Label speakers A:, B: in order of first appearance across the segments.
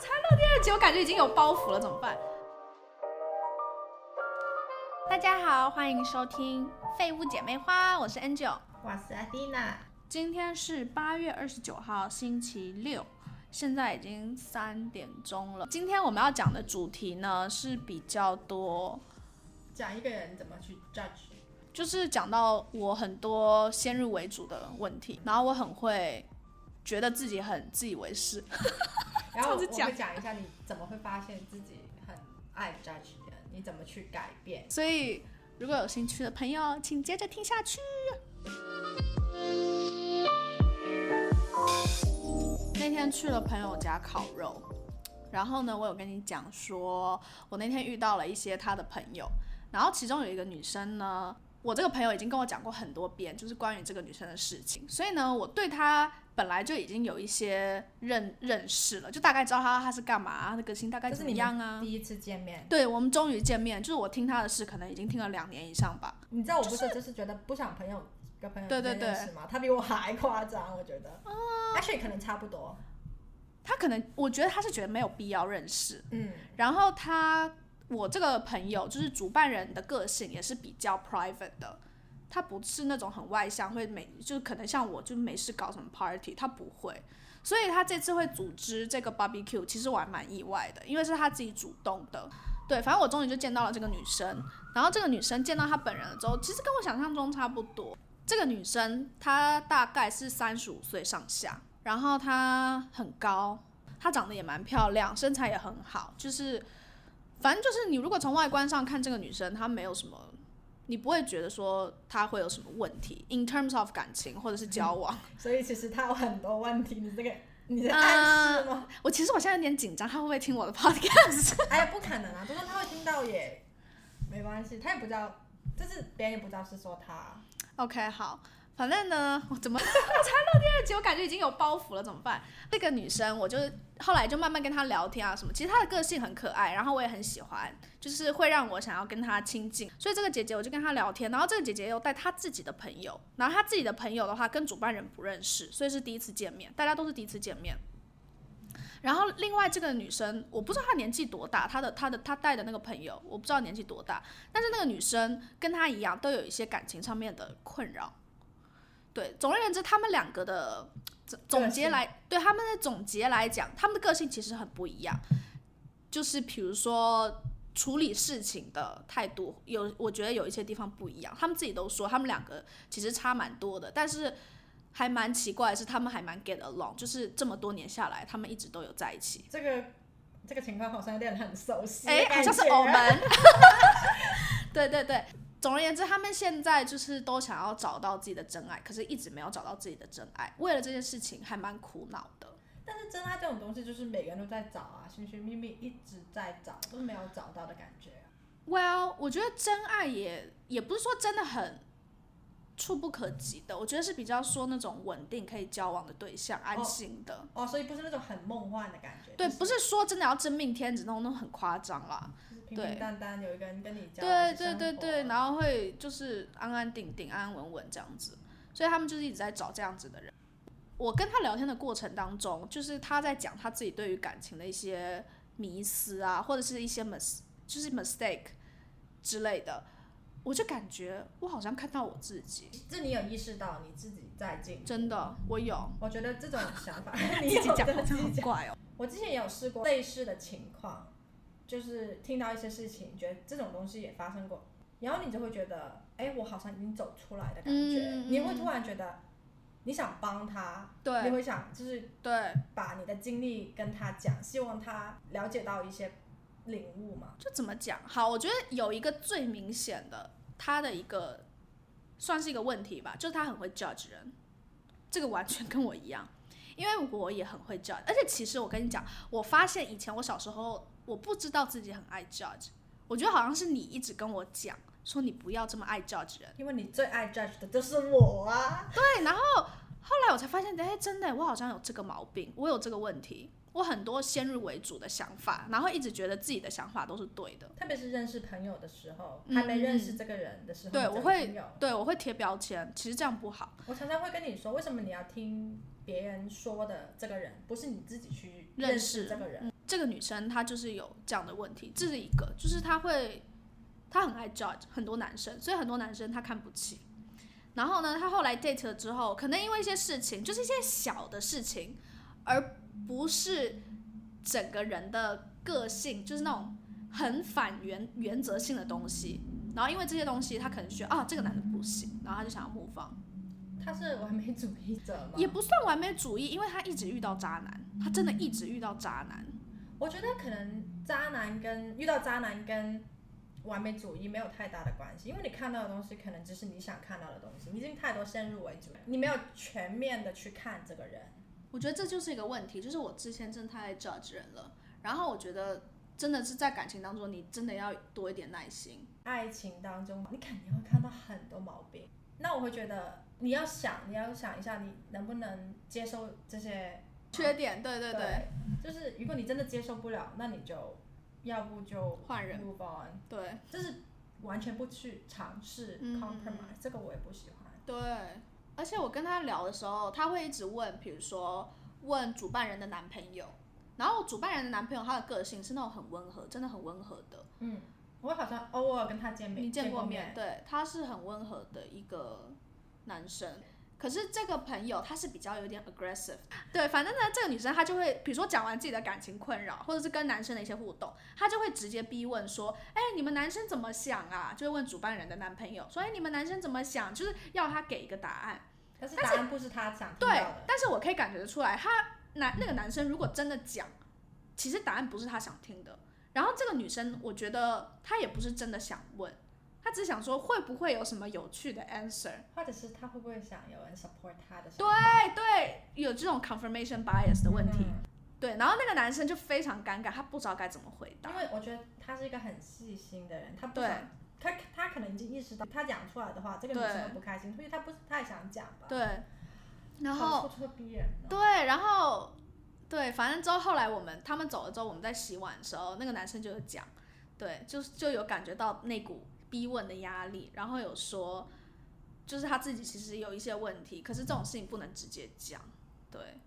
A: 才录第二集，我感觉已经有包袱了，怎么办？大家好，欢迎收听《废物姐妹花》，我是 Angel。
B: 我是阿蒂娜，
A: 今天是八月二十九号，星期六，现在已经三点钟了。今天我们要讲的主题呢是比较多，
B: 讲一个人怎么去 judge，
A: 就是讲到我很多先入为主的问题，然后我很会觉得自己很自以为是。
B: 然后我会讲一下你怎么会发现自己很爱 judge 人，你怎么去改变。
A: 所以如果有兴趣的朋友，请接着听下去。那天去了朋友家烤肉，然后呢，我有跟你讲说，我那天遇到了一些他的朋友，然后其中有一个女生呢，我这个朋友已经跟我讲过很多遍，就是关于这个女生的事情，所以呢，我对她本来就已经有一些认认识了，就大概知道他他是干嘛，他的个性大概怎么样啊。
B: 第一次见面，
A: 对，我们终于见面，就是我听他的事，可能已经听了两年以上吧。
B: 你知道我不是就是觉得不想朋友跟朋友
A: 对对
B: 吗？他比我还夸张，我觉得。Actually 可能差不多。
A: 他可能，我觉得他是觉得没有必要认识。
B: 嗯，
A: 然后他，我这个朋友就是主办人的个性也是比较 private 的，他不是那种很外向，会每就可能像我就没事搞什么 party，他不会。所以他这次会组织这个 barbecue，其实我还蛮意外的，因为是他自己主动的。对，反正我终于就见到了这个女生，然后这个女生见到她本人了之后，其实跟我想象中差不多。这个女生她大概是三十五岁上下，然后她很高，她长得也蛮漂亮，身材也很好，就是反正就是你如果从外观上看这个女生，她没有什么，你不会觉得说他会有什么问题，in terms of 感情或者是交往。
B: 所以其实他有很多问题，你这个你在暗示吗？
A: 我其实我现在有点紧张，他会不会听我的 podcast？
B: 哎呀，不可能啊！就算他会听到也没关系，他也不知道，就是别人也不知道是说他。
A: OK，好，反正呢，我怎么 我才录第二集，我感觉已经有包袱了，怎么办？那个女生，我就后来就慢慢跟她聊天啊什么，其实她的个性很可爱，然后我也很喜欢，就是会让我想要跟她亲近。所以这个姐姐我就跟她聊天，然后这个姐姐又带她自己的朋友，然后她自己的朋友的话跟主办人不认识，所以是第一次见面，大家都是第一次见面。然后另外这个女生，我不知道她年纪多大，她的她的她带的那个朋友，我不知道年纪多大，但是那个女生跟她一样，都有一些感情上面的困扰。对，总而言之，他们两个的总总结来，对他们的总结来讲，他们的个性其实很不一样。就是比如说处理事情的态度，有我觉得有一些地方不一样。他们自己都说，他们两个其实差蛮多的，但是还蛮奇怪的是，他们还蛮 get along，就是这么多年下来，他们一直都有在一起。
B: 这个这个情况好像有点很熟悉，
A: 哎，好像是我们。对对对，总而言之，他们现在就是都想要找到自己的真爱，可是一直没有找到自己的真爱，为了这件事情还蛮苦恼的。
B: 但是真爱这种东西，就是每个人都在找啊，寻寻觅觅一直在找，都没有找到的感觉啊、
A: Well，我觉得真爱也也不是说真的很触不可及的，我觉得是比较说那种稳定可以交往的对象，安心的。
B: 哦，所以不是那种很梦幻的感觉，
A: 对，
B: 就是
A: 不是说真的要真命天子那种，那种很夸张啦。
B: 就是平
A: 对
B: 平淡淡有一个人跟你交
A: 对对对对，然后会就是安安定定、安安稳稳这样子，所以他们就是一直在找这样子的人。我跟他聊天的过程当中，就是他在讲他自己对于感情的一些迷思啊，或者是一些 mis 就是 mistake 之类的，我就感觉我好像看到我自己，
B: 这你有意识到你自己在进步，
A: 真的，我有
B: 我觉得这种想法
A: 自
B: 你
A: 己讲，
B: 有真
A: 好像
B: 的。
A: 很怪哦。
B: 我之前也有试过类似的情况，就是听到一些事情，觉得这种东西也发生过，然后你就会觉得，哎，我好像已经走出来的感觉，你会突然觉得你想帮他，
A: 对你
B: 会想就是
A: 对，
B: 把你的经历跟他讲，希望他了解到一些领悟嘛。
A: 就怎么讲？好，我觉得有一个最明显的，他的一个算是一个问题吧，就是他很会 judge 人，这个完全跟我一样，因为我也很会 judge，而且其实我跟你讲，我发现以前我小时候我不知道自己很爱 judge，我觉得好像是你一直跟我讲说你不要这么爱 judge 人，
B: 因为你最爱 judge 的就是我啊，
A: 对，然后后来我才发现，哎，真的，我好像有这个毛病，我有这个问题。我很多先入为主的想法，然后一直觉得自己的想法都是对的。
B: 特别是认识朋友的时候，还没认识这个人的时候，
A: 对我会对我会贴标签，其实这样不好。
B: 我常常会跟你说，为什么你要听别人说的这个人，不是你自己去认识这个人？
A: 这个女生她就是有这样的问题，这是一个，就是她会，她很爱 judge 很多男生，所以很多男生她看不起。然后呢，她后来 date 了之后，可能因为一些事情，就是一些小的事情，而不是整个人的个性，就是那种很反原原则性的东西。然后因为这些东西，他可能觉得啊，这个男的不行，然后他就想要模仿。
B: 他是完美主义者吗？
A: 也不算完美主义，因为他一直遇到渣男，他真的一直遇到渣男。
B: 我觉得可能渣男跟遇到渣男跟完美主义没有太大的关系，因为你看到的东西可能只是你想看到的东西，你已经太多先入为主，你没有全面的去看这个人。
A: 我觉得这就是一个问题，就是我之前真的太爱 judge 人了。然后我觉得真的是在感情当中，你真的要多一点耐心。
B: 爱情当中，你肯定会看到很多毛病。那我会觉得你要想，你要想一下，你能不能接受这些
A: 缺点？对对对，
B: 就是如果你真的接受不了，那你就要不就
A: 换人。
B: 对，就是完全不去尝试 compromise，这个我也不喜欢。
A: 对。而且我跟他聊的时候，他会一直问，比如说问主办人的男朋友，然后主办人的男朋友他的个性是那种很温和，真的很温和的。
B: 嗯，我好像偶尔跟他见面，
A: 你
B: 见
A: 过面？对，他是很温和的一个男生。可是这个朋友他是比较有点 aggressive，对，反正呢，这个女生她就会，比如说讲完自己的感情困扰，或者是跟男生的一些互动，她就会直接逼问说，哎，你们男生怎么想啊？就会问主办人的男朋友，说，哎，你们男生怎么想？就是要他给一个答案。
B: 但是答案不是他想
A: 的。对，但是我可以感觉得出来，他男那个男生如果真的讲，其实答案不是他想听的。然后这个女生，我觉得她也不是真的想问。他只想说会不会有什么有趣的 answer，
B: 或者是他会不会想有人 support 他的？
A: 对对，有这种 confirmation bias 的问题。对，然后那个男生就非常尴尬，他不知道该怎么回答。
B: 因为我觉得他是一个很细心的人，他不想他他可能已经意识到，他讲出来的话，这个女生会不开心，所以他不是太想讲吧？
A: 对，然后
B: 咄咄逼人。
A: 对，然后对，反正之后后来我们他们走了之后，我们在洗碗的时候，那个男生就有讲，对，就就有感觉到那股。逼问的压力，然后有说，就是他自己其实有一些问题，可是这种事情不能直接讲，对。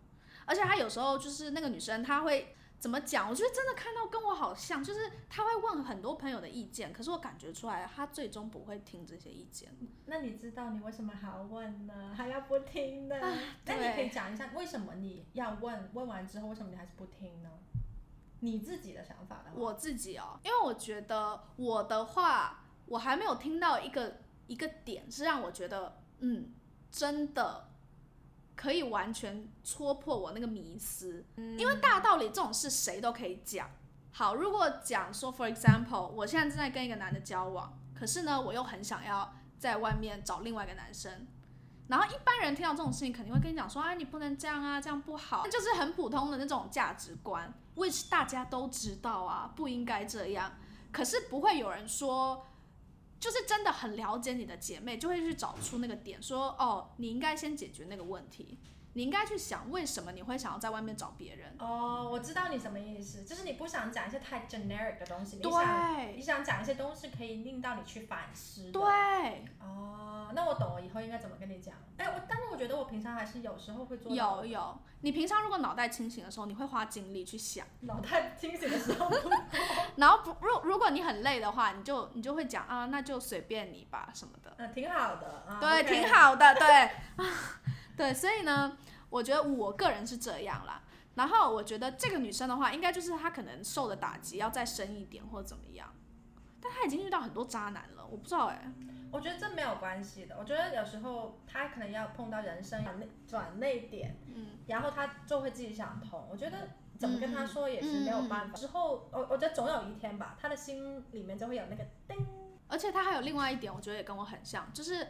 A: 而且他有时候就是那个女生，她会怎么讲？我觉得真的看到跟我好像，就是她会问很多朋友的意见，可是我感觉出来，她最终不会听这些意见。
B: 那你知道你为什么还要问呢？还要不听呢？那你可以讲一下为什么你要问？问完之后为什么你还是不听呢？你自己的想法的话，
A: 我自己哦，因为我觉得我的话。我还没有听到一个一个点是让我觉得，嗯，真的可以完全戳破我那个迷思。因为大道理这种事谁都可以讲。好，如果讲说，for example，我现在正在跟一个男的交往，可是呢，我又很想要在外面找另外一个男生。然后一般人听到这种事情，肯定会跟你讲说，啊，你不能这样啊，这样不好，就是很普通的那种价值观，which 大家都知道啊，不应该这样。可是不会有人说。就是真的很了解你的姐妹，就会去找出那个点，说哦，你应该先解决那个问题，你应该去想为什么你会想要在外面找别人。
B: 哦，我知道你什么意思，就是你不想讲一些太 generic 的东西，你想你想讲一些东西可以令到你去反思。
A: 对。
B: 哦，那我懂，了以后应该怎么跟你讲？哎，我但是我觉得我平常还是有时候会做。
A: 有有，你平常如果脑袋清醒的时候，你会花精力去想。
B: 脑袋清醒的时候。
A: 然后不，如如果你很累的话，你就你就会讲啊，那就随便你吧什么的。
B: 嗯，挺好的。
A: 对，挺好的，对。啊，对，所以呢，我觉得我个人是这样啦。然后我觉得这个女生的话，应该就是她可能受的打击要再深一点或者怎么样。但她已经遇到很多渣男了，我不知道哎。
B: 我觉得这没有关系的。我觉得有时候她可能要碰到人生转内转内点，嗯，然后她就会自己想通。我觉得怎么跟她说也是没有办法。之后我我觉得总有一天吧，她的心里面就会有那个叮。
A: 而且她还有另外一点，我觉得也跟我很像，就是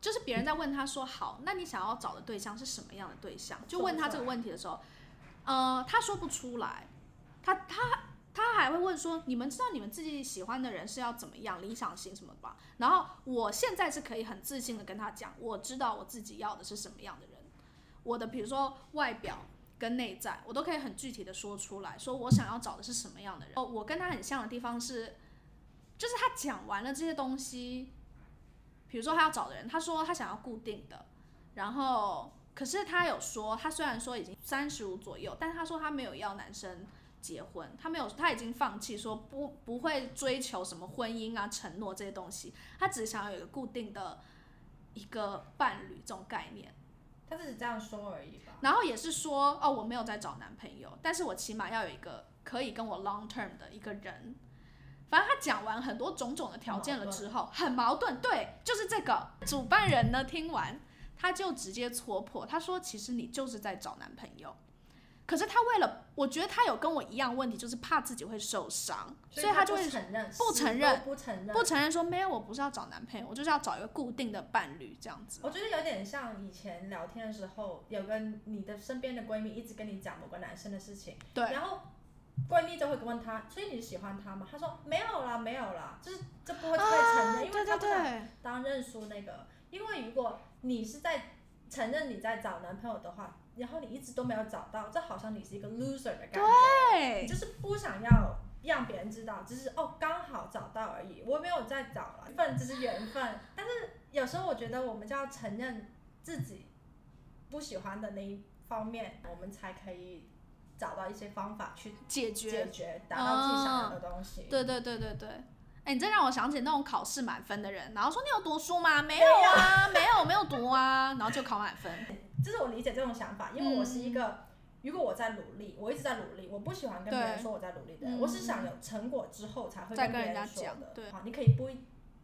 A: 就是别人在问他说好，那你想要找的对象是什么样的对象？就问他这个问题的时候，呃，他说不出来，他他。他还会问说，你们知道你们自己喜欢的人是要怎么样，理想型什么吧？然后我现在是可以很自信的跟他讲，我知道我自己要的是什么样的人，我的比如说外表跟内在，我都可以很具体的说出来，说我想要找的是什么样的人。哦我跟他很像的地方是，就是他讲完了这些东西，比如说他要找的人，他说他想要固定的，然后可是他有说，他虽然说已经三十五左右，但他说他没有要男生。结婚，他没有，他已经放弃说不不会追求什么婚姻啊、承诺这些东西，他只想要有一个固定的一个伴侣这种概念。
B: 他只是这样说而已吧。
A: 然后也是说，哦，我没有在找男朋友，但是我起码要有一个可以跟我 long term 的一个人。反正他讲完很多种种的条件了之后，很矛盾，对，就是这个。主办人呢听完，他就直接戳破，他说，其实你就是在找男朋友。可是他为了，我觉得他有跟我一样问题，就是怕自己会受伤，所以他就会
B: 不承认，
A: 不承认，
B: 不承认，
A: 不承认说没有，我不是要找男朋友，我就是要找一个固定的伴侣这样子。
B: 我觉得有点像以前聊天的时候，有个你的身边的闺蜜一直跟你讲某个男生的事情，
A: 对，
B: 然后闺蜜就会问他，所以你喜欢他吗？他说没有啦，没有啦，就是这不会太承认，因为他不想当认输那个，因为如果你是在承认你在找男朋友的话。然后你一直都没有找到，这好像你是一个 loser 的感觉，你就是不想要让别人知道，只是哦刚好找到而已，我没有再找了，份只是缘分。但是有时候我觉得我们就要承认自己不喜欢的那一方面，我们才可以找到一些方法去
A: 解决、
B: 解决，达到自己想要的东西。
A: 对对对对对。哎，你这让我想起那种考试满分的人，然后说你有读书吗？没有啊，没有，没有读啊，然后就考满分。
B: 这是我理解这种想法，因为我是一个，如果我在努力，我一直在努力，我不喜欢跟别人说我在努力的，我是想有成果之后才会跟别人说的。
A: 对，
B: 好，你可以不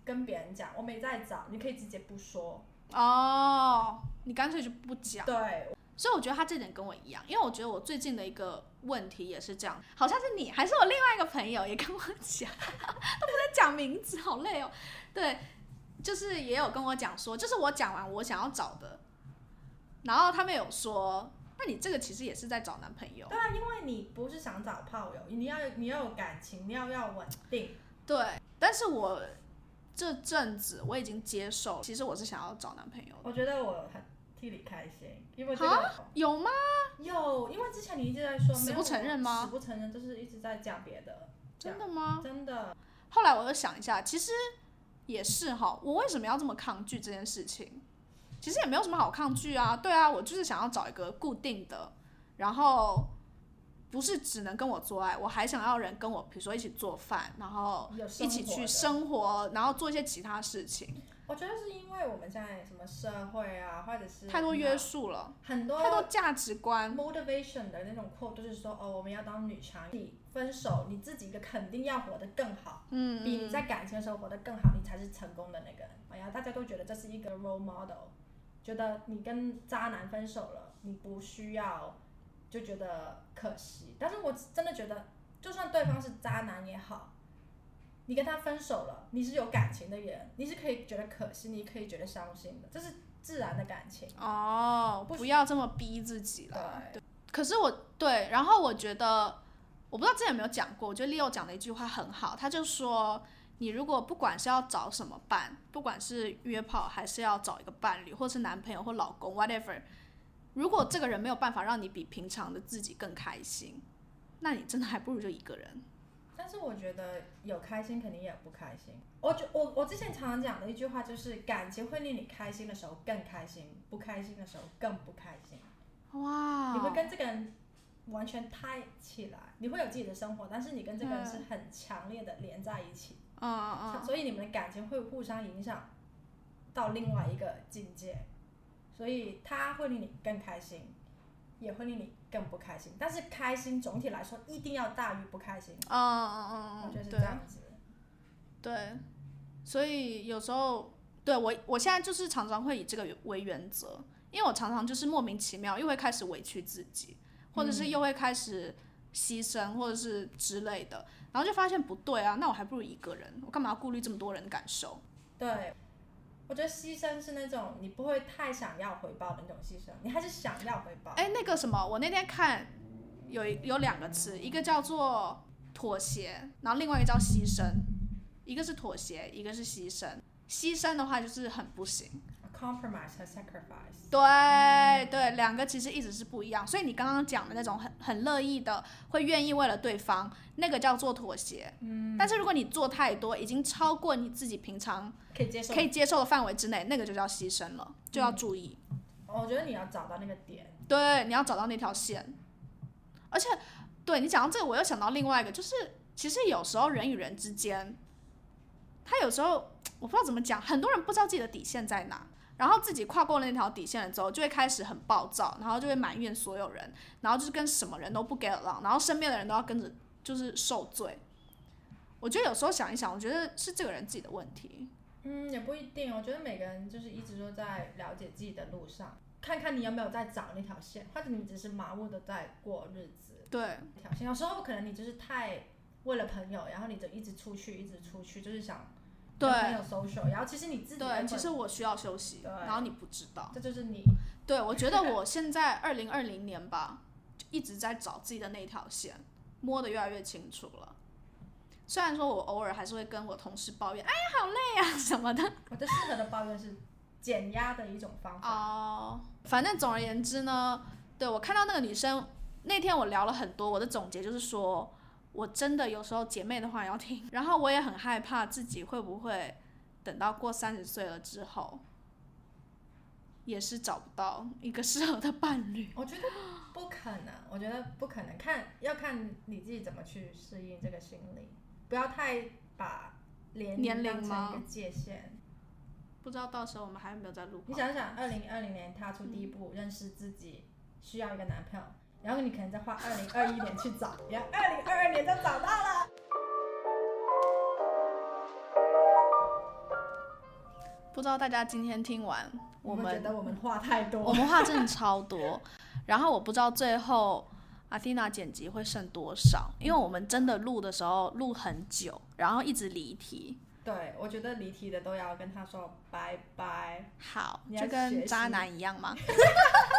B: 跟别人讲，我没在找，你可以直接不说。
A: 哦，你干脆就不讲。
B: 对。
A: 所以我觉得他这点跟我一样，因为我觉得我最近的一个问题也是这样，好像是你还是我另外一个朋友也跟我讲，都不在讲名字，好累哦。对，就是也有跟我讲说，就是我讲完我想要找的，然后他们有说，那你这个其实也是在找男朋友。
B: 对啊，因为你不是想找炮友，你要你要有感情，你要要稳定。
A: 对，但是我这阵子我已经接受，其实我是想要找男朋友。
B: 我觉得我很。替你开心，因为这个
A: 有吗？
B: 有，因为之前你一直在说
A: 死不承认吗？
B: 死不承认，就是一直在讲别的。
A: 真的吗？
B: 真的。
A: 后来我又想一下，其实也是哈，我为什么要这么抗拒这件事情？其实也没有什么好抗拒啊。对啊，我就是想要找一个固定的，然后不是只能跟我做爱，我还想要人跟我，比如说一起做饭，然后一起去生活，然后做一些其他事情。
B: 我觉得是因为我们现在什么社会啊，或者是
A: 太多约束了，
B: 很多
A: 太多价值观
B: ，motivation 的那种 quote 就是说，哦，我们要当女强你分手，你自己的肯定要活得更好，
A: 嗯，
B: 比你在感情的时候活得更好，你才是成功的那个人。哎呀，大家都觉得这是一个 role model，觉得你跟渣男分手了，你不需要就觉得可惜。但是我真的觉得，就算对方是渣男也好。你跟他分手了，你是有感情的人，你是可以觉得可惜，你可以觉得伤心的，这是自然的感情
A: 哦。不要这么逼自己
B: 了。
A: 对。可是我对，然后我觉得，我不知道之前有没有讲过，我觉得 Leo 讲的一句话很好，他就说，你如果不管是要找什么伴，不管是约炮还是要找一个伴侣，或是男朋友或老公，whatever，如果这个人没有办法让你比平常的自己更开心，那你真的还不如就一个人。
B: 但是我觉得有开心肯定也有不开心。我就我我之前常常讲的一句话就是，感情会令你开心的时候更开心，不开心的时候更不开心。
A: 哇！
B: 你会跟这个人完全 tie 起来，你会有自己的生活，但是你跟这个人是很强烈的连在一起。
A: 啊啊啊。
B: 所以你们的感情会互相影响到另外一个境界，所以他会令你更开心。也会令你更不开心，但是开心总体来说一定要大于不开心。
A: 嗯嗯嗯
B: 我觉得是这样子。
A: 对，所以有时候对我，我现在就是常常会以这个为原则，因为我常常就是莫名其妙又会开始委屈自己，或者是又会开始牺牲，或者是之类的，然后就发现不对啊，那我还不如一个人，我干嘛要顾虑这么多人的感受？
B: 对。我觉得牺牲是那种你不会太想要回报的那种牺牲，你还是想要回报。
A: 哎，那个什么，我那天看有有两个词，一个叫做妥协，然后另外一个叫牺牲，一个是妥协，一个是牺牲。牺牲的话就是很不行。
B: Compromise 和 sacrifice。
A: 对对，两个其实一直是不一样。所以你刚刚讲的那种很很乐意的，会愿意为了对方，那个叫做妥协。嗯。但是如果你做太多，已经超过你自己平常
B: 可以接受。
A: 可以接受的范围之内，那个就叫牺牲了，就要注意。
B: 我觉得你要找到那个点。
A: 对，你要找到那条线。而且，对你讲到这个，我又想到另外一个，就是其实有时候人与人之间，他有时候我不知道怎么讲，很多人不知道自己的底线在哪，然后自己跨过了那条底线了之后，就会开始很暴躁，然后就会埋怨所有人，然后就是跟什么人都不 get along，然后身边的人都要跟着就是受罪。我觉得有时候想一想，我觉得是这个人自己的问题。
B: 嗯，也不一定。我觉得每个人就是一直都在了解自己的路上，看看你有没有在找那条线，或者你只是麻木的在过日子。
A: 对，
B: 条线有时候可能你就是太为了朋友，然后你就一直出去，一直出去，就是想
A: 对
B: 然后其实你自己
A: 对，其实我需要休息，然后你不知道。
B: 这就是你。
A: 对，我觉得我现在二零二零年吧，就一直在找自己的那条线，摸得越来越清楚了。虽然说我偶尔还是会跟我同事抱怨，哎呀好累啊什么的。
B: 我的适合的抱怨是减压的一种方法。
A: 哦，反正总而言之呢，对我看到那个女生那天我聊了很多，我的总结就是说，我真的有时候姐妹的话也要听，然后我也很害怕自己会不会等到过三十岁了之后，也是找不到一个适合的伴侣。
B: 我觉得不可能，我觉得不可能，看要看你自己怎么去适应这个心理，不要太把年
A: 年龄
B: 当成一个界限。
A: 不知道到时候我们还有没有在录？
B: 你想想，二零二零年踏出第一步，认识自己，需要一个男朋友，然后你可能再花二零二一年去找，然后二零二二年就找到了。
A: 不知道大家今天听完，我
B: 我
A: 们
B: 觉得我们话太多，
A: 我们话真的超多，然后我不知道最后阿蒂娜剪辑会剩多少，因为我们真的录的时候录很久，然后一直离题。
B: 对我觉得离题的都要跟他说拜拜。
A: 好，
B: 你要
A: 就跟渣男一样吗？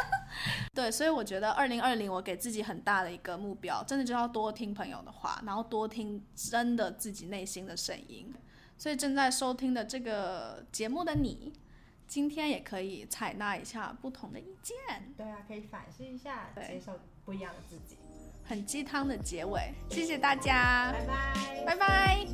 A: 对所以我觉得二零二零我给自己很大的一个目标真的就要多听朋友的话然后多听真的自己内心的声音。所以正在收听的这个节目的你今天也可以采纳一下不同的意见。
B: 对啊可以反思一下
A: 对。
B: 接受不一样的自己。
A: 很鸡汤的结尾。谢谢大家。
B: 拜拜。
A: 拜拜。